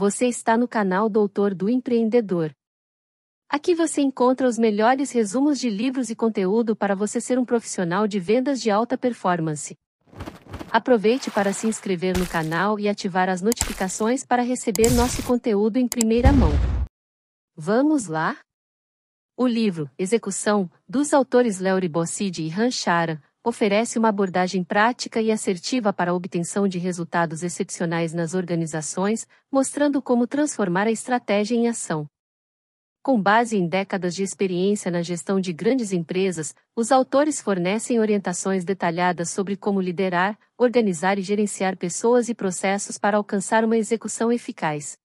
Você está no canal Doutor do Empreendedor. Aqui você encontra os melhores resumos de livros e conteúdo para você ser um profissional de vendas de alta performance. Aproveite para se inscrever no canal e ativar as notificações para receber nosso conteúdo em primeira mão. Vamos lá? O livro Execução, dos autores Leury Bossidi e Han Chara, oferece uma abordagem prática e assertiva para a obtenção de resultados excepcionais nas organizações, mostrando como transformar a estratégia em ação. Com base em décadas de experiência na gestão de grandes empresas, os autores fornecem orientações detalhadas sobre como liderar, organizar e gerenciar pessoas e processos para alcançar uma execução eficaz.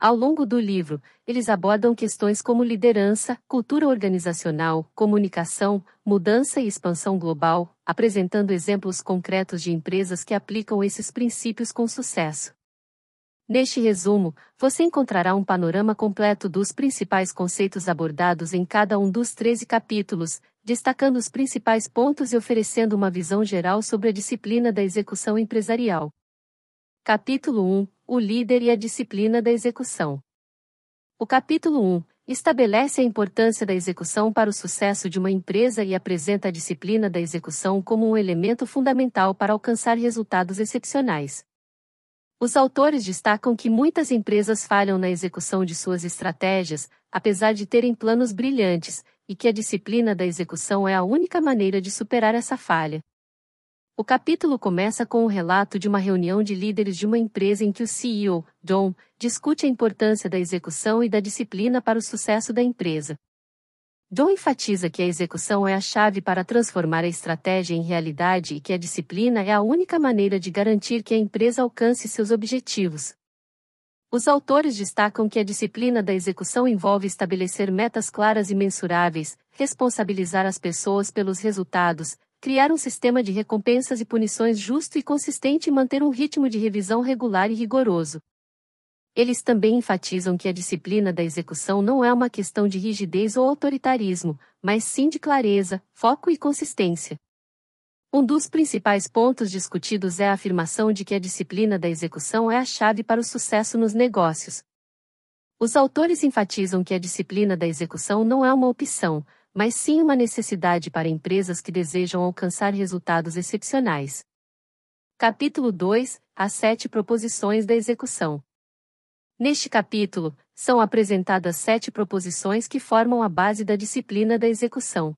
Ao longo do livro, eles abordam questões como liderança, cultura organizacional, comunicação, mudança e expansão global, apresentando exemplos concretos de empresas que aplicam esses princípios com sucesso. Neste resumo, você encontrará um panorama completo dos principais conceitos abordados em cada um dos 13 capítulos, destacando os principais pontos e oferecendo uma visão geral sobre a disciplina da execução empresarial. Capítulo 1 O líder e a disciplina da execução. O capítulo 1 estabelece a importância da execução para o sucesso de uma empresa e apresenta a disciplina da execução como um elemento fundamental para alcançar resultados excepcionais. Os autores destacam que muitas empresas falham na execução de suas estratégias, apesar de terem planos brilhantes, e que a disciplina da execução é a única maneira de superar essa falha. O capítulo começa com o relato de uma reunião de líderes de uma empresa em que o CEO, John, discute a importância da execução e da disciplina para o sucesso da empresa. John enfatiza que a execução é a chave para transformar a estratégia em realidade e que a disciplina é a única maneira de garantir que a empresa alcance seus objetivos. Os autores destacam que a disciplina da execução envolve estabelecer metas claras e mensuráveis, responsabilizar as pessoas pelos resultados, criar um sistema de recompensas e punições justo e consistente e manter um ritmo de revisão regular e rigoroso. Eles também enfatizam que a disciplina da execução não é uma questão de rigidez ou autoritarismo, mas sim de clareza, foco e consistência. Um dos principais pontos discutidos é a afirmação de que a disciplina da execução é a chave para o sucesso nos negócios. Os autores enfatizam que a disciplina da execução não é uma opção, mas sim uma necessidade para empresas que desejam alcançar resultados excepcionais. Capítulo 2 As sete proposições da execução. Neste capítulo, são apresentadas sete proposições que formam a base da disciplina da execução.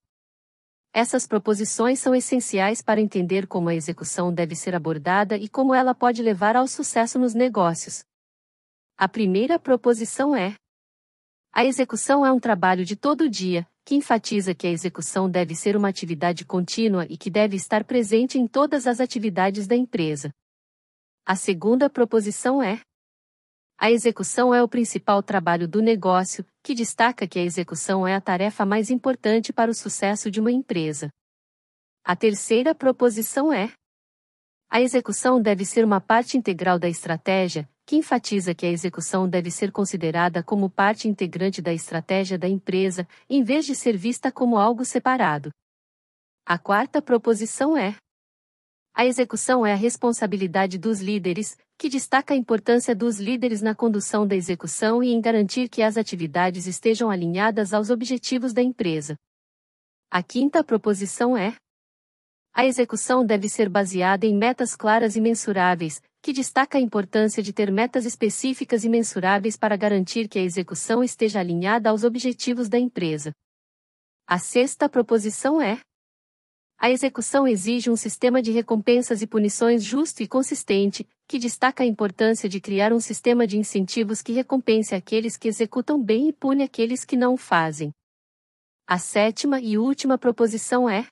Essas proposições são essenciais para entender como a execução deve ser abordada e como ela pode levar ao sucesso nos negócios. A primeira proposição é: A execução é um trabalho de todo dia, que enfatiza que a execução deve ser uma atividade contínua e que deve estar presente em todas as atividades da empresa. A segunda proposição é: a execução é o principal trabalho do negócio, que destaca que a execução é a tarefa mais importante para o sucesso de uma empresa. A terceira proposição é: a execução deve ser uma parte integral da estratégia, que enfatiza que a execução deve ser considerada como parte integrante da estratégia da empresa, em vez de ser vista como algo separado. A quarta proposição é: a execução é a responsabilidade dos líderes, que destaca a importância dos líderes na condução da execução e em garantir que as atividades estejam alinhadas aos objetivos da empresa. A quinta proposição é: a execução deve ser baseada em metas claras e mensuráveis, que destaca a importância de ter metas específicas e mensuráveis para garantir que a execução esteja alinhada aos objetivos da empresa. A sexta proposição é: a execução exige um sistema de recompensas e punições justo e consistente, que destaca a importância de criar um sistema de incentivos que recompense aqueles que executam bem e pune aqueles que não o fazem. A sétima e última proposição é: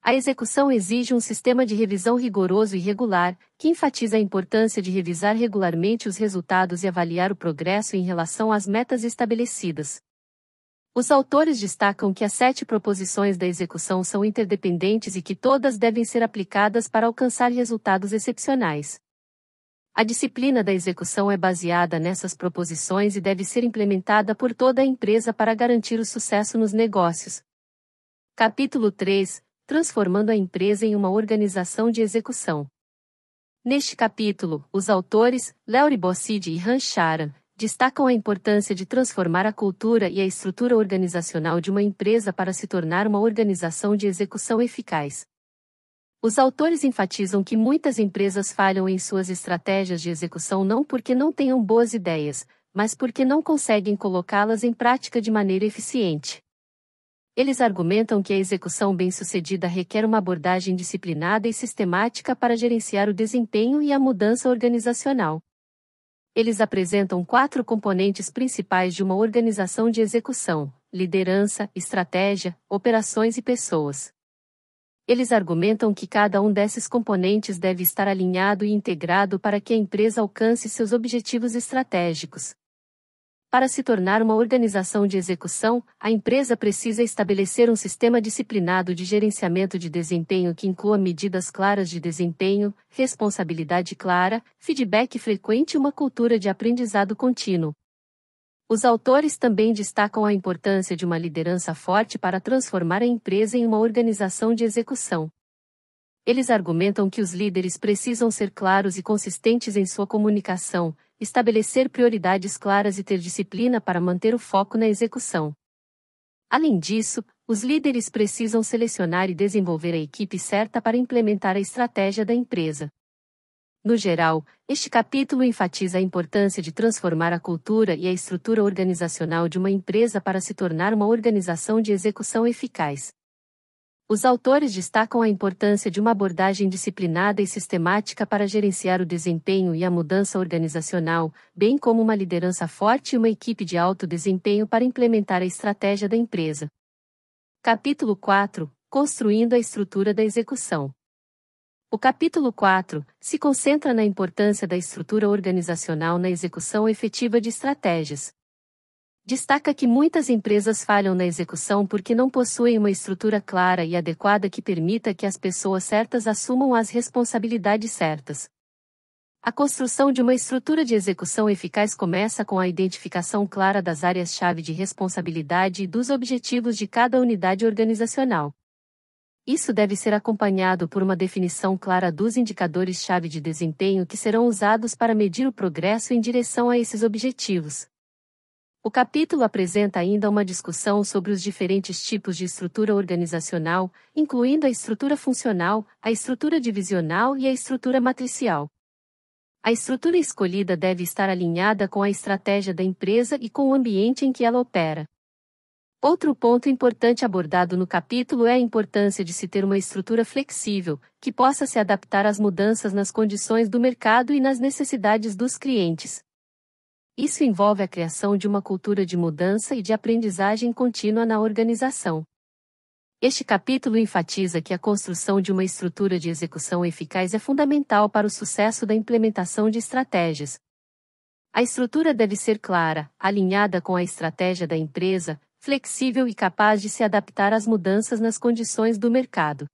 a execução exige um sistema de revisão rigoroso e regular, que enfatiza a importância de revisar regularmente os resultados e avaliar o progresso em relação às metas estabelecidas. Os autores destacam que as sete proposições da execução são interdependentes e que todas devem ser aplicadas para alcançar resultados excepcionais. A disciplina da execução é baseada nessas proposições e deve ser implementada por toda a empresa para garantir o sucesso nos negócios. Capítulo 3 transformando a empresa em uma organização de execução. Neste capítulo, os autores, Leury Bossidi e Han Charan, destacam a importância de transformar a cultura e a estrutura organizacional de uma empresa para se tornar uma organização de execução eficaz. Os autores enfatizam que muitas empresas falham em suas estratégias de execução não porque não tenham boas ideias, mas porque não conseguem colocá-las em prática de maneira eficiente. Eles argumentam que a execução bem-sucedida requer uma abordagem disciplinada e sistemática para gerenciar o desempenho e a mudança organizacional eles apresentam quatro componentes principais de uma organização de execução: liderança, estratégia, operações e pessoas. Eles argumentam que cada um desses componentes deve estar alinhado e integrado para que a empresa alcance seus objetivos estratégicos. Para se tornar uma organização de execução, a empresa precisa estabelecer um sistema disciplinado de gerenciamento de desempenho que inclua medidas claras de desempenho, responsabilidade clara, feedback frequente e uma cultura de aprendizado contínuo. Os autores também destacam a importância de uma liderança forte para transformar a empresa em uma organização de execução. Eles argumentam que os líderes precisam ser claros e consistentes em sua comunicação, estabelecer prioridades claras e ter disciplina para manter o foco na execução. Além disso, os líderes precisam selecionar e desenvolver a equipe certa para implementar a estratégia da empresa. No geral, este capítulo enfatiza a importância de transformar a cultura e a estrutura organizacional de uma empresa para se tornar uma organização de execução eficaz. Os autores destacam a importância de uma abordagem disciplinada e sistemática para gerenciar o desempenho e a mudança organizacional, bem como uma liderança forte e uma equipe de alto desempenho para implementar a estratégia da empresa. Capítulo 4 Construindo a estrutura da execução. O capítulo 4 se concentra na importância da estrutura organizacional na execução efetiva de estratégias, Destaca que muitas empresas falham na execução porque não possuem uma estrutura clara e adequada que permita que as pessoas certas assumam as responsabilidades certas. A construção de uma estrutura de execução eficaz começa com a identificação clara das áreas-chave de responsabilidade e dos objetivos de cada unidade organizacional. Isso deve ser acompanhado por uma definição clara dos indicadores-chave de desempenho que serão usados para medir o progresso em direção a esses objetivos. O capítulo apresenta ainda uma discussão sobre os diferentes tipos de estrutura organizacional, incluindo a estrutura funcional, a estrutura divisional e a estrutura matricial. A estrutura escolhida deve estar alinhada com a estratégia da empresa e com o ambiente em que ela opera. Outro ponto importante abordado no capítulo é a importância de se ter uma estrutura flexível, que possa se adaptar às mudanças nas condições do mercado e nas necessidades dos clientes. Isso envolve a criação de uma cultura de mudança e de aprendizagem contínua na organização. Este capítulo enfatiza que a construção de uma estrutura de execução eficaz é fundamental para o sucesso da implementação de estratégias. A estrutura deve ser clara, alinhada com a estratégia da empresa, flexível e capaz de se adaptar às mudanças nas condições do mercado.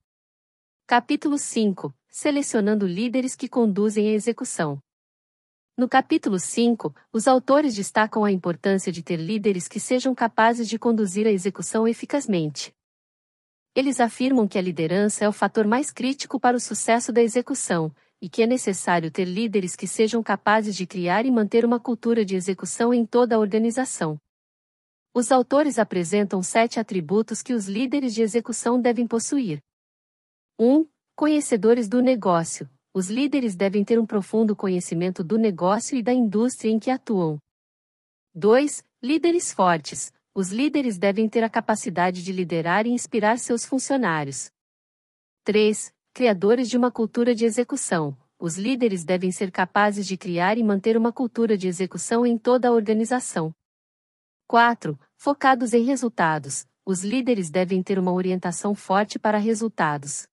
Capítulo 5 Selecionando líderes que conduzem a execução. No capítulo 5, os autores destacam a importância de ter líderes que sejam capazes de conduzir a execução eficazmente. Eles afirmam que a liderança é o fator mais crítico para o sucesso da execução, e que é necessário ter líderes que sejam capazes de criar e manter uma cultura de execução em toda a organização. Os autores apresentam sete atributos que os líderes de execução devem possuir. 1. Um, conhecedores do negócio, os líderes devem ter um profundo conhecimento do negócio e da indústria em que atuam. 2. Líderes fortes. Os líderes devem ter a capacidade de liderar e inspirar seus funcionários. 3. Criadores de uma cultura de execução. Os líderes devem ser capazes de criar e manter uma cultura de execução em toda a organização. 4. Focados em resultados. Os líderes devem ter uma orientação forte para resultados.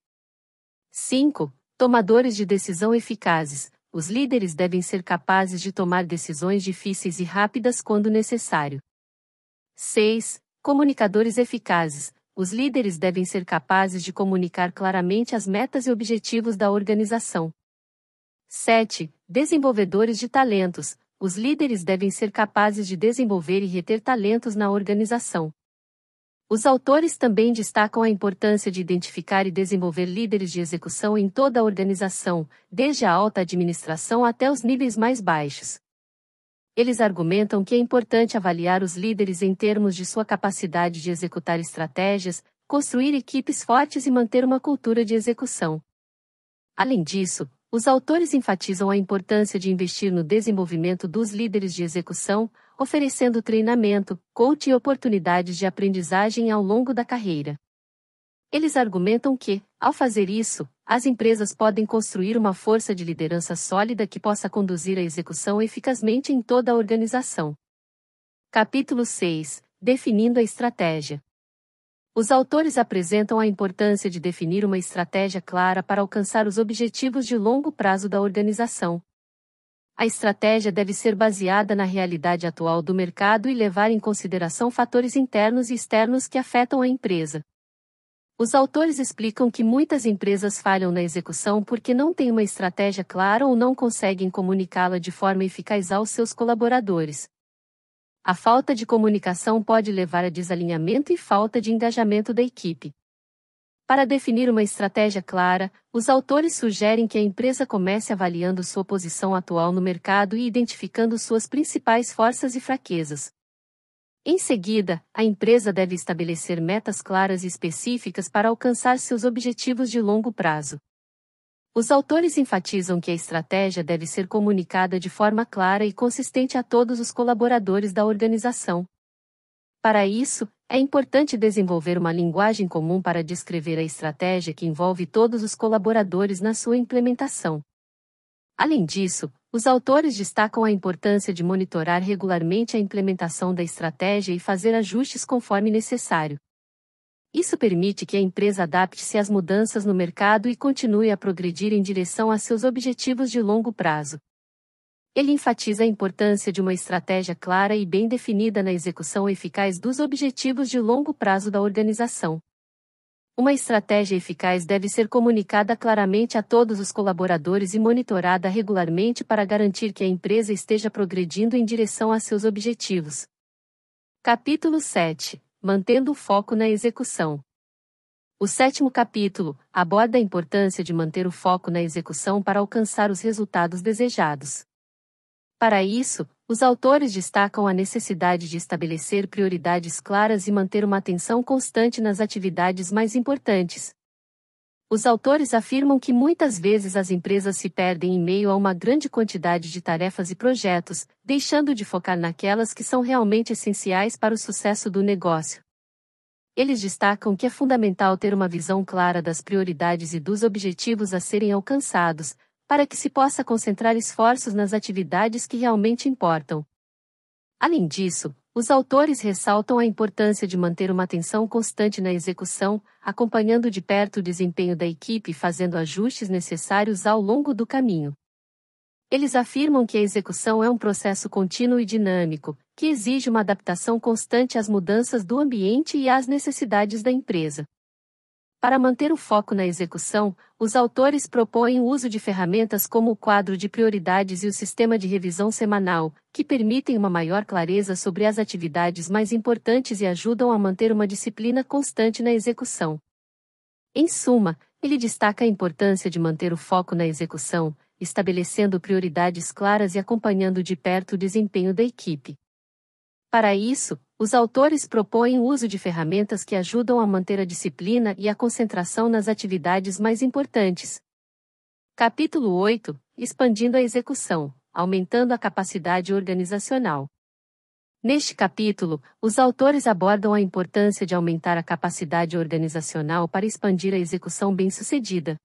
5. Tomadores de decisão eficazes. Os líderes devem ser capazes de tomar decisões difíceis e rápidas quando necessário. 6. Comunicadores eficazes. Os líderes devem ser capazes de comunicar claramente as metas e objetivos da organização. 7. Desenvolvedores de talentos. Os líderes devem ser capazes de desenvolver e reter talentos na organização. Os autores também destacam a importância de identificar e desenvolver líderes de execução em toda a organização, desde a alta administração até os níveis mais baixos. Eles argumentam que é importante avaliar os líderes em termos de sua capacidade de executar estratégias, construir equipes fortes e manter uma cultura de execução. Além disso, os autores enfatizam a importância de investir no desenvolvimento dos líderes de execução, oferecendo treinamento, coaching e oportunidades de aprendizagem ao longo da carreira. Eles argumentam que, ao fazer isso, as empresas podem construir uma força de liderança sólida que possa conduzir a execução eficazmente em toda a organização. Capítulo 6 Definindo a estratégia. Os autores apresentam a importância de definir uma estratégia clara para alcançar os objetivos de longo prazo da organização, a estratégia deve ser baseada na realidade atual do mercado e levar em consideração fatores internos e externos que afetam a empresa. Os autores explicam que muitas empresas falham na execução porque não têm uma estratégia clara ou não conseguem comunicá-la de forma eficaz aos seus colaboradores. A falta de comunicação pode levar a desalinhamento e falta de engajamento da equipe. Para definir uma estratégia clara, os autores sugerem que a empresa comece avaliando sua posição atual no mercado e identificando suas principais forças e fraquezas. Em seguida, a empresa deve estabelecer metas claras e específicas para alcançar seus objetivos de longo prazo. Os autores enfatizam que a estratégia deve ser comunicada de forma clara e consistente a todos os colaboradores da organização. Para isso, é importante desenvolver uma linguagem comum para descrever a estratégia que envolve todos os colaboradores na sua implementação. Além disso, os autores destacam a importância de monitorar regularmente a implementação da estratégia e fazer ajustes conforme necessário. Isso permite que a empresa adapte-se às mudanças no mercado e continue a progredir em direção a seus objetivos de longo prazo. Ele enfatiza a importância de uma estratégia clara e bem definida na execução eficaz dos objetivos de longo prazo da organização. Uma estratégia eficaz deve ser comunicada claramente a todos os colaboradores e monitorada regularmente para garantir que a empresa esteja progredindo em direção a seus objetivos. Capítulo 7 Mantendo o foco na execução. O sétimo capítulo aborda a importância de manter o foco na execução para alcançar os resultados desejados. Para isso, os autores destacam a necessidade de estabelecer prioridades claras e manter uma atenção constante nas atividades mais importantes. Os autores afirmam que muitas vezes as empresas se perdem em meio a uma grande quantidade de tarefas e projetos, deixando de focar naquelas que são realmente essenciais para o sucesso do negócio. Eles destacam que é fundamental ter uma visão clara das prioridades e dos objetivos a serem alcançados, para que se possa concentrar esforços nas atividades que realmente importam. Além disso, os autores ressaltam a importância de manter uma atenção constante na execução, acompanhando de perto o desempenho da equipe e fazendo ajustes necessários ao longo do caminho. Eles afirmam que a execução é um processo contínuo e dinâmico, que exige uma adaptação constante às mudanças do ambiente e às necessidades da empresa. Para manter o foco na execução, os autores propõem o uso de ferramentas como o quadro de prioridades e o sistema de revisão semanal, que permitem uma maior clareza sobre as atividades mais importantes e ajudam a manter uma disciplina constante na execução. Em suma, ele destaca a importância de manter o foco na execução, estabelecendo prioridades claras e acompanhando de perto o desempenho da equipe. Para isso, os autores propõem o uso de ferramentas que ajudam a manter a disciplina e a concentração nas atividades mais importantes. Capítulo 8 Expandindo a execução, aumentando a capacidade organizacional. Neste capítulo, os autores abordam a importância de aumentar a capacidade organizacional para expandir a execução bem-sucedida.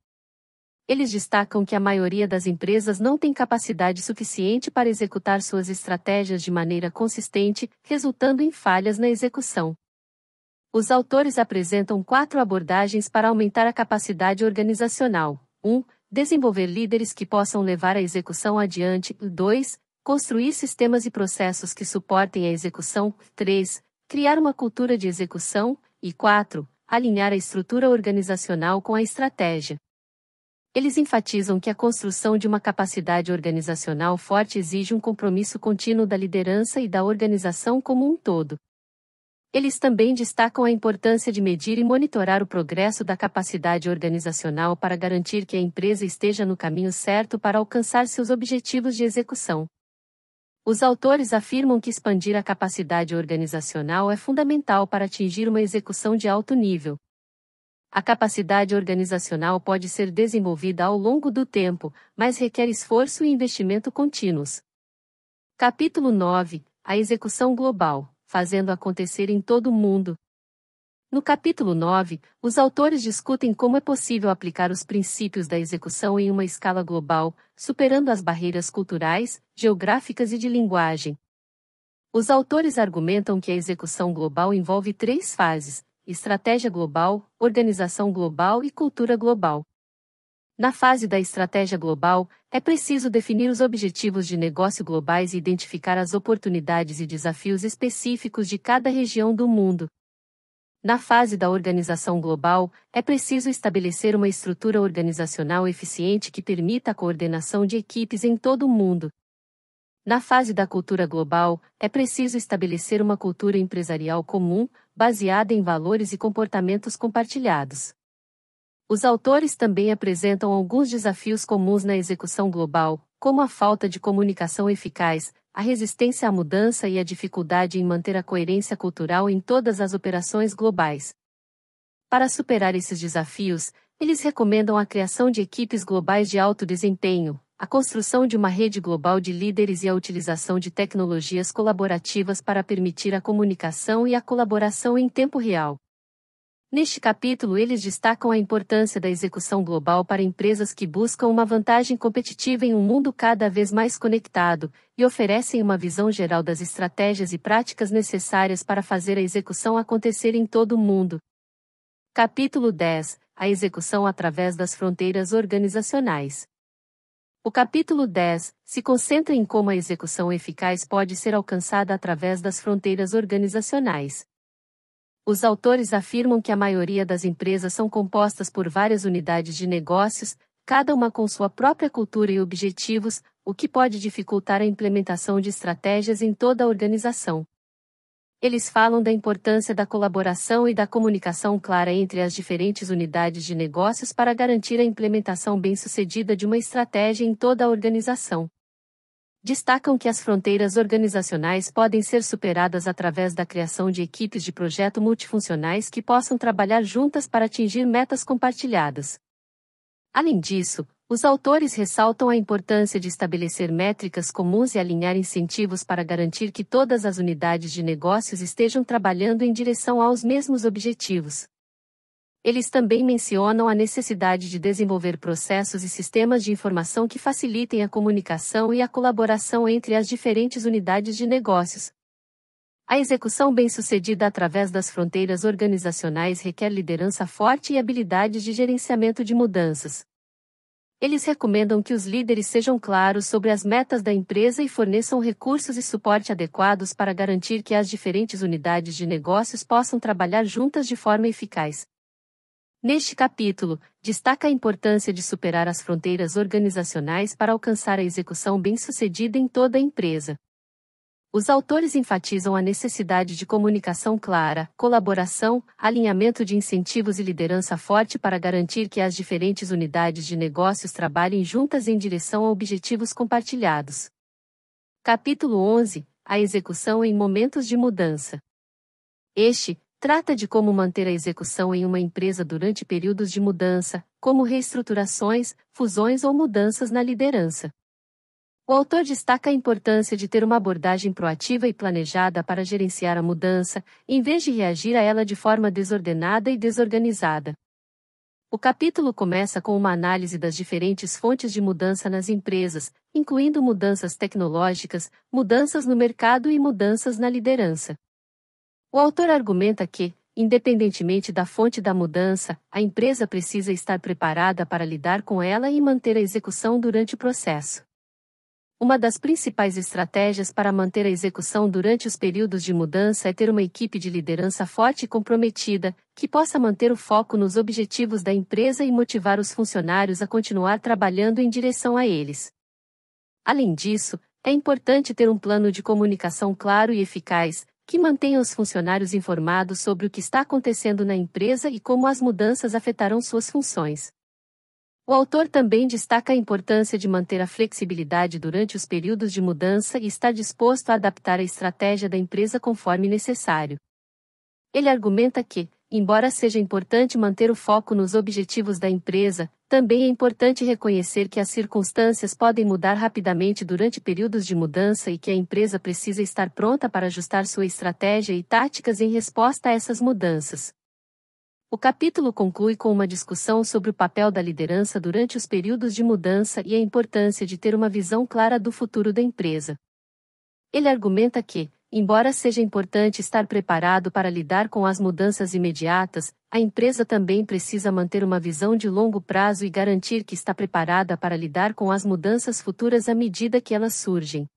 Eles destacam que a maioria das empresas não tem capacidade suficiente para executar suas estratégias de maneira consistente, resultando em falhas na execução. Os autores apresentam quatro abordagens para aumentar a capacidade organizacional. 1. Um, desenvolver líderes que possam levar a execução adiante. 2. Construir sistemas e processos que suportem a execução. 3. Criar uma cultura de execução. E 4. Alinhar a estrutura organizacional com a estratégia. Eles enfatizam que a construção de uma capacidade organizacional forte exige um compromisso contínuo da liderança e da organização como um todo. Eles também destacam a importância de medir e monitorar o progresso da capacidade organizacional para garantir que a empresa esteja no caminho certo para alcançar seus objetivos de execução. Os autores afirmam que expandir a capacidade organizacional é fundamental para atingir uma execução de alto nível. A capacidade organizacional pode ser desenvolvida ao longo do tempo, mas requer esforço e investimento contínuos. Capítulo 9 A execução global fazendo acontecer em todo o mundo. No capítulo 9, os autores discutem como é possível aplicar os princípios da execução em uma escala global, superando as barreiras culturais, geográficas e de linguagem. Os autores argumentam que a execução global envolve três fases: estratégia global, organização global e cultura global. Na fase da estratégia global, é preciso definir os objetivos de negócio globais e identificar as oportunidades e desafios específicos de cada região do mundo. Na fase da organização global, é preciso estabelecer uma estrutura organizacional eficiente que permita a coordenação de equipes em todo o mundo. Na fase da cultura global, é preciso estabelecer uma cultura empresarial comum, baseada em valores e comportamentos compartilhados. Os autores também apresentam alguns desafios comuns na execução global, como a falta de comunicação eficaz, a resistência à mudança e a dificuldade em manter a coerência cultural em todas as operações globais. Para superar esses desafios, eles recomendam a criação de equipes globais de alto desempenho, a construção de uma rede global de líderes e a utilização de tecnologias colaborativas para permitir a comunicação e a colaboração em tempo real. Neste capítulo, eles destacam a importância da execução global para empresas que buscam uma vantagem competitiva em um mundo cada vez mais conectado, e oferecem uma visão geral das estratégias e práticas necessárias para fazer a execução acontecer em todo o mundo. Capítulo 10 A execução através das fronteiras organizacionais. O capítulo 10 se concentra em como a execução eficaz pode ser alcançada através das fronteiras organizacionais. Os autores afirmam que a maioria das empresas são compostas por várias unidades de negócios, cada uma com sua própria cultura e objetivos, o que pode dificultar a implementação de estratégias em toda a organização. Eles falam da importância da colaboração e da comunicação clara entre as diferentes unidades de negócios para garantir a implementação bem-sucedida de uma estratégia em toda a organização destacam que as fronteiras organizacionais podem ser superadas através da criação de equipes de projeto multifuncionais que possam trabalhar juntas para atingir metas compartilhadas. Além disso, os autores ressaltam a importância de estabelecer métricas comuns e alinhar incentivos para garantir que todas as unidades de negócios estejam trabalhando em direção aos mesmos objetivos. Eles também mencionam a necessidade de desenvolver processos e sistemas de informação que facilitem a comunicação e a colaboração entre as diferentes unidades de negócios. A execução bem-sucedida através das fronteiras organizacionais requer liderança forte e habilidades de gerenciamento de mudanças. Eles recomendam que os líderes sejam claros sobre as metas da empresa e forneçam recursos e suporte adequados para garantir que as diferentes unidades de negócios possam trabalhar juntas de forma eficaz. Neste capítulo, destaca a importância de superar as fronteiras organizacionais para alcançar a execução bem-sucedida em toda a empresa. Os autores enfatizam a necessidade de comunicação clara, colaboração, alinhamento de incentivos e liderança forte para garantir que as diferentes unidades de negócios trabalhem juntas em direção a objetivos compartilhados. Capítulo 11 A execução em momentos de mudança. Este, Trata de como manter a execução em uma empresa durante períodos de mudança, como reestruturações, fusões ou mudanças na liderança. O autor destaca a importância de ter uma abordagem proativa e planejada para gerenciar a mudança, em vez de reagir a ela de forma desordenada e desorganizada. O capítulo começa com uma análise das diferentes fontes de mudança nas empresas, incluindo mudanças tecnológicas, mudanças no mercado e mudanças na liderança. O autor argumenta que, independentemente da fonte da mudança, a empresa precisa estar preparada para lidar com ela e manter a execução durante o processo. Uma das principais estratégias para manter a execução durante os períodos de mudança é ter uma equipe de liderança forte e comprometida, que possa manter o foco nos objetivos da empresa e motivar os funcionários a continuar trabalhando em direção a eles. Além disso, é importante ter um plano de comunicação claro e eficaz, que mantenha os funcionários informados sobre o que está acontecendo na empresa e como as mudanças afetarão suas funções. O autor também destaca a importância de manter a flexibilidade durante os períodos de mudança e estar disposto a adaptar a estratégia da empresa conforme necessário. Ele argumenta que, embora seja importante manter o foco nos objetivos da empresa, também é importante reconhecer que as circunstâncias podem mudar rapidamente durante períodos de mudança e que a empresa precisa estar pronta para ajustar sua estratégia e táticas em resposta a essas mudanças. O capítulo conclui com uma discussão sobre o papel da liderança durante os períodos de mudança e a importância de ter uma visão clara do futuro da empresa. Ele argumenta que, embora seja importante estar preparado para lidar com as mudanças imediatas, a empresa também precisa manter uma visão de longo prazo e garantir que está preparada para lidar com as mudanças futuras à medida que elas surgem.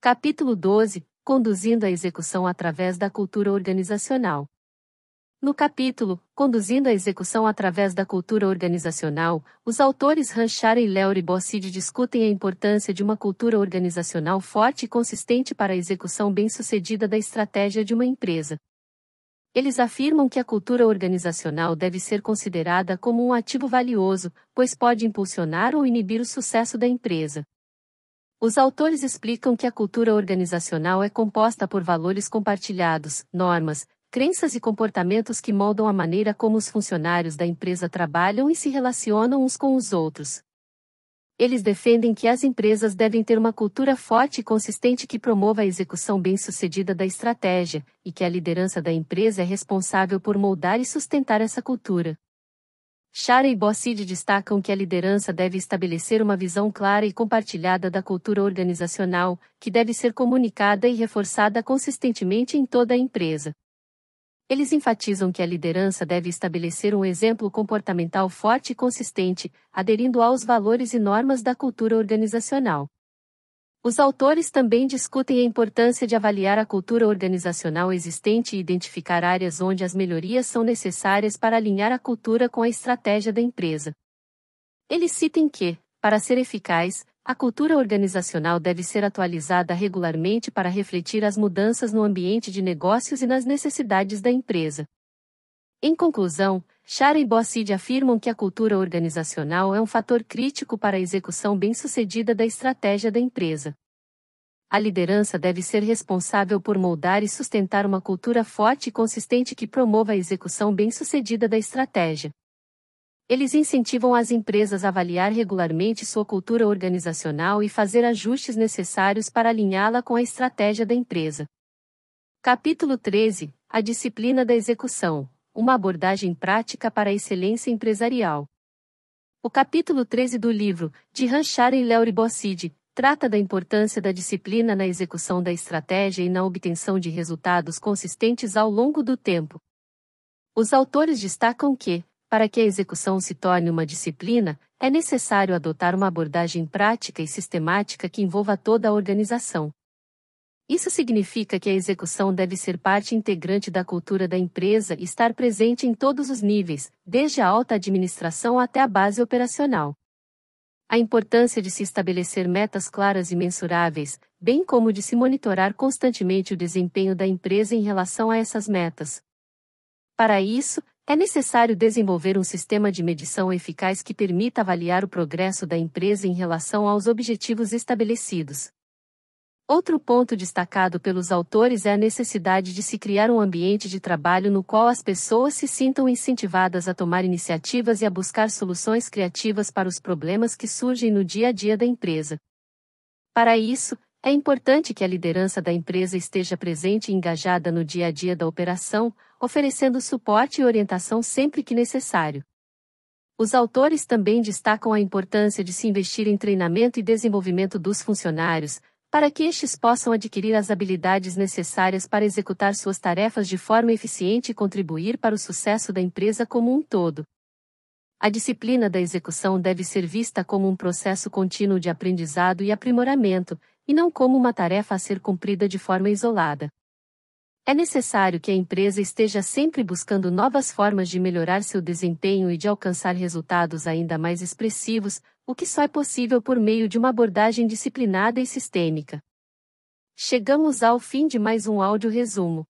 Capítulo 12 Conduzindo a execução através da cultura organizacional. No capítulo, Conduzindo a Execução através da Cultura Organizacional, os autores Ranchara e Leury Bosside discutem a importância de uma cultura organizacional forte e consistente para a execução bem-sucedida da estratégia de uma empresa. Eles afirmam que a cultura organizacional deve ser considerada como um ativo valioso, pois pode impulsionar ou inibir o sucesso da empresa. Os autores explicam que a cultura organizacional é composta por valores compartilhados, normas, crenças e comportamentos que moldam a maneira como os funcionários da empresa trabalham e se relacionam uns com os outros. Eles defendem que as empresas devem ter uma cultura forte e consistente que promova a execução bem-sucedida da estratégia, e que a liderança da empresa é responsável por moldar e sustentar essa cultura. Shara e Bossid destacam que a liderança deve estabelecer uma visão clara e compartilhada da cultura organizacional, que deve ser comunicada e reforçada consistentemente em toda a empresa. Eles enfatizam que a liderança deve estabelecer um exemplo comportamental forte e consistente, aderindo aos valores e normas da cultura organizacional. Os autores também discutem a importância de avaliar a cultura organizacional existente e identificar áreas onde as melhorias são necessárias para alinhar a cultura com a estratégia da empresa. Eles citam que, para ser eficaz, a cultura organizacional deve ser atualizada regularmente para refletir as mudanças no ambiente de negócios e nas necessidades da empresa. Em conclusão, Shara e Bossid afirmam que a cultura organizacional é um fator crítico para a execução bem-sucedida da estratégia da empresa. A liderança deve ser responsável por moldar e sustentar uma cultura forte e consistente que promova a execução bem-sucedida da estratégia. Eles incentivam as empresas a avaliar regularmente sua cultura organizacional e fazer ajustes necessários para alinhá-la com a estratégia da empresa. Capítulo 13 A disciplina da execução uma abordagem prática para a excelência empresarial. O capítulo 13 do livro, de Ranchar e Leury Bossid, trata da importância da disciplina na execução da estratégia e na obtenção de resultados consistentes ao longo do tempo. Os autores destacam que, para que a execução se torne uma disciplina, é necessário adotar uma abordagem prática e sistemática que envolva toda a organização. Isso significa que a execução deve ser parte integrante da cultura da empresa e estar presente em todos os níveis, desde a alta administração até a base operacional. A importância de se estabelecer metas claras e mensuráveis, bem como de se monitorar constantemente o desempenho da empresa em relação a essas metas. Para isso, é necessário desenvolver um sistema de medição eficaz que permita avaliar o progresso da empresa em relação aos objetivos estabelecidos. Outro ponto destacado pelos autores é a necessidade de se criar um ambiente de trabalho no qual as pessoas se sintam incentivadas a tomar iniciativas e a buscar soluções criativas para os problemas que surgem no dia a dia da empresa. Para isso, é importante que a liderança da empresa esteja presente e engajada no dia a dia da operação, oferecendo suporte e orientação sempre que necessário. Os autores também destacam a importância de se investir em treinamento e desenvolvimento dos funcionários, para que estes possam adquirir as habilidades necessárias para executar suas tarefas de forma eficiente e contribuir para o sucesso da empresa como um todo. A disciplina da execução deve ser vista como um processo contínuo de aprendizado e aprimoramento, e não como uma tarefa a ser cumprida de forma isolada. É necessário que a empresa esteja sempre buscando novas formas de melhorar seu desempenho e de alcançar resultados ainda mais expressivos, o que só é possível por meio de uma abordagem disciplinada e sistêmica. Chegamos ao fim de mais um áudio resumo.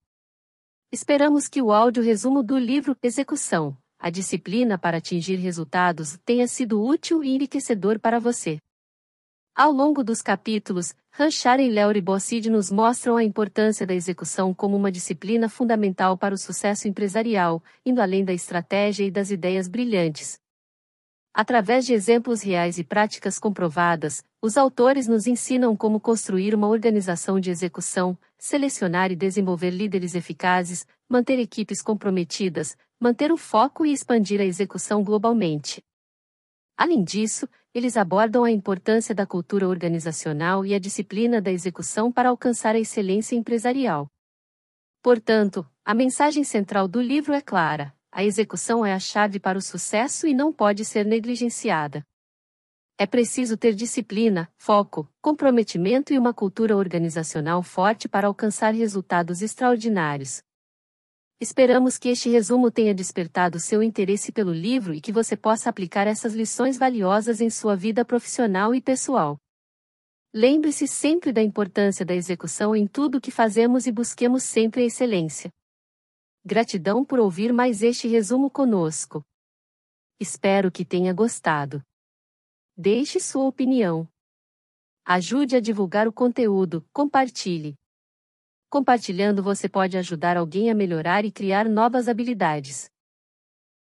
Esperamos que o áudio resumo do livro Execução, a disciplina para atingir resultados, tenha sido útil e enriquecedor para você. Ao longo dos capítulos, Ranchar e Léo Bossid nos mostram a importância da execução como uma disciplina fundamental para o sucesso empresarial, indo além da estratégia e das ideias brilhantes. Através de exemplos reais e práticas comprovadas, os autores nos ensinam como construir uma organização de execução, selecionar e desenvolver líderes eficazes, manter equipes comprometidas, manter o foco e expandir a execução globalmente. Além disso, eles abordam a importância da cultura organizacional e a disciplina da execução para alcançar a excelência empresarial. Portanto, a mensagem central do livro é clara: a execução é a chave para o sucesso e não pode ser negligenciada. É preciso ter disciplina, foco, comprometimento e uma cultura organizacional forte para alcançar resultados extraordinários. Esperamos que este resumo tenha despertado seu interesse pelo livro e que você possa aplicar essas lições valiosas em sua vida profissional e pessoal. Lembre-se sempre da importância da execução em tudo o que fazemos e busquemos sempre a excelência. Gratidão por ouvir mais este resumo conosco. Espero que tenha gostado. Deixe sua opinião. Ajude a divulgar o conteúdo, compartilhe. Compartilhando você pode ajudar alguém a melhorar e criar novas habilidades.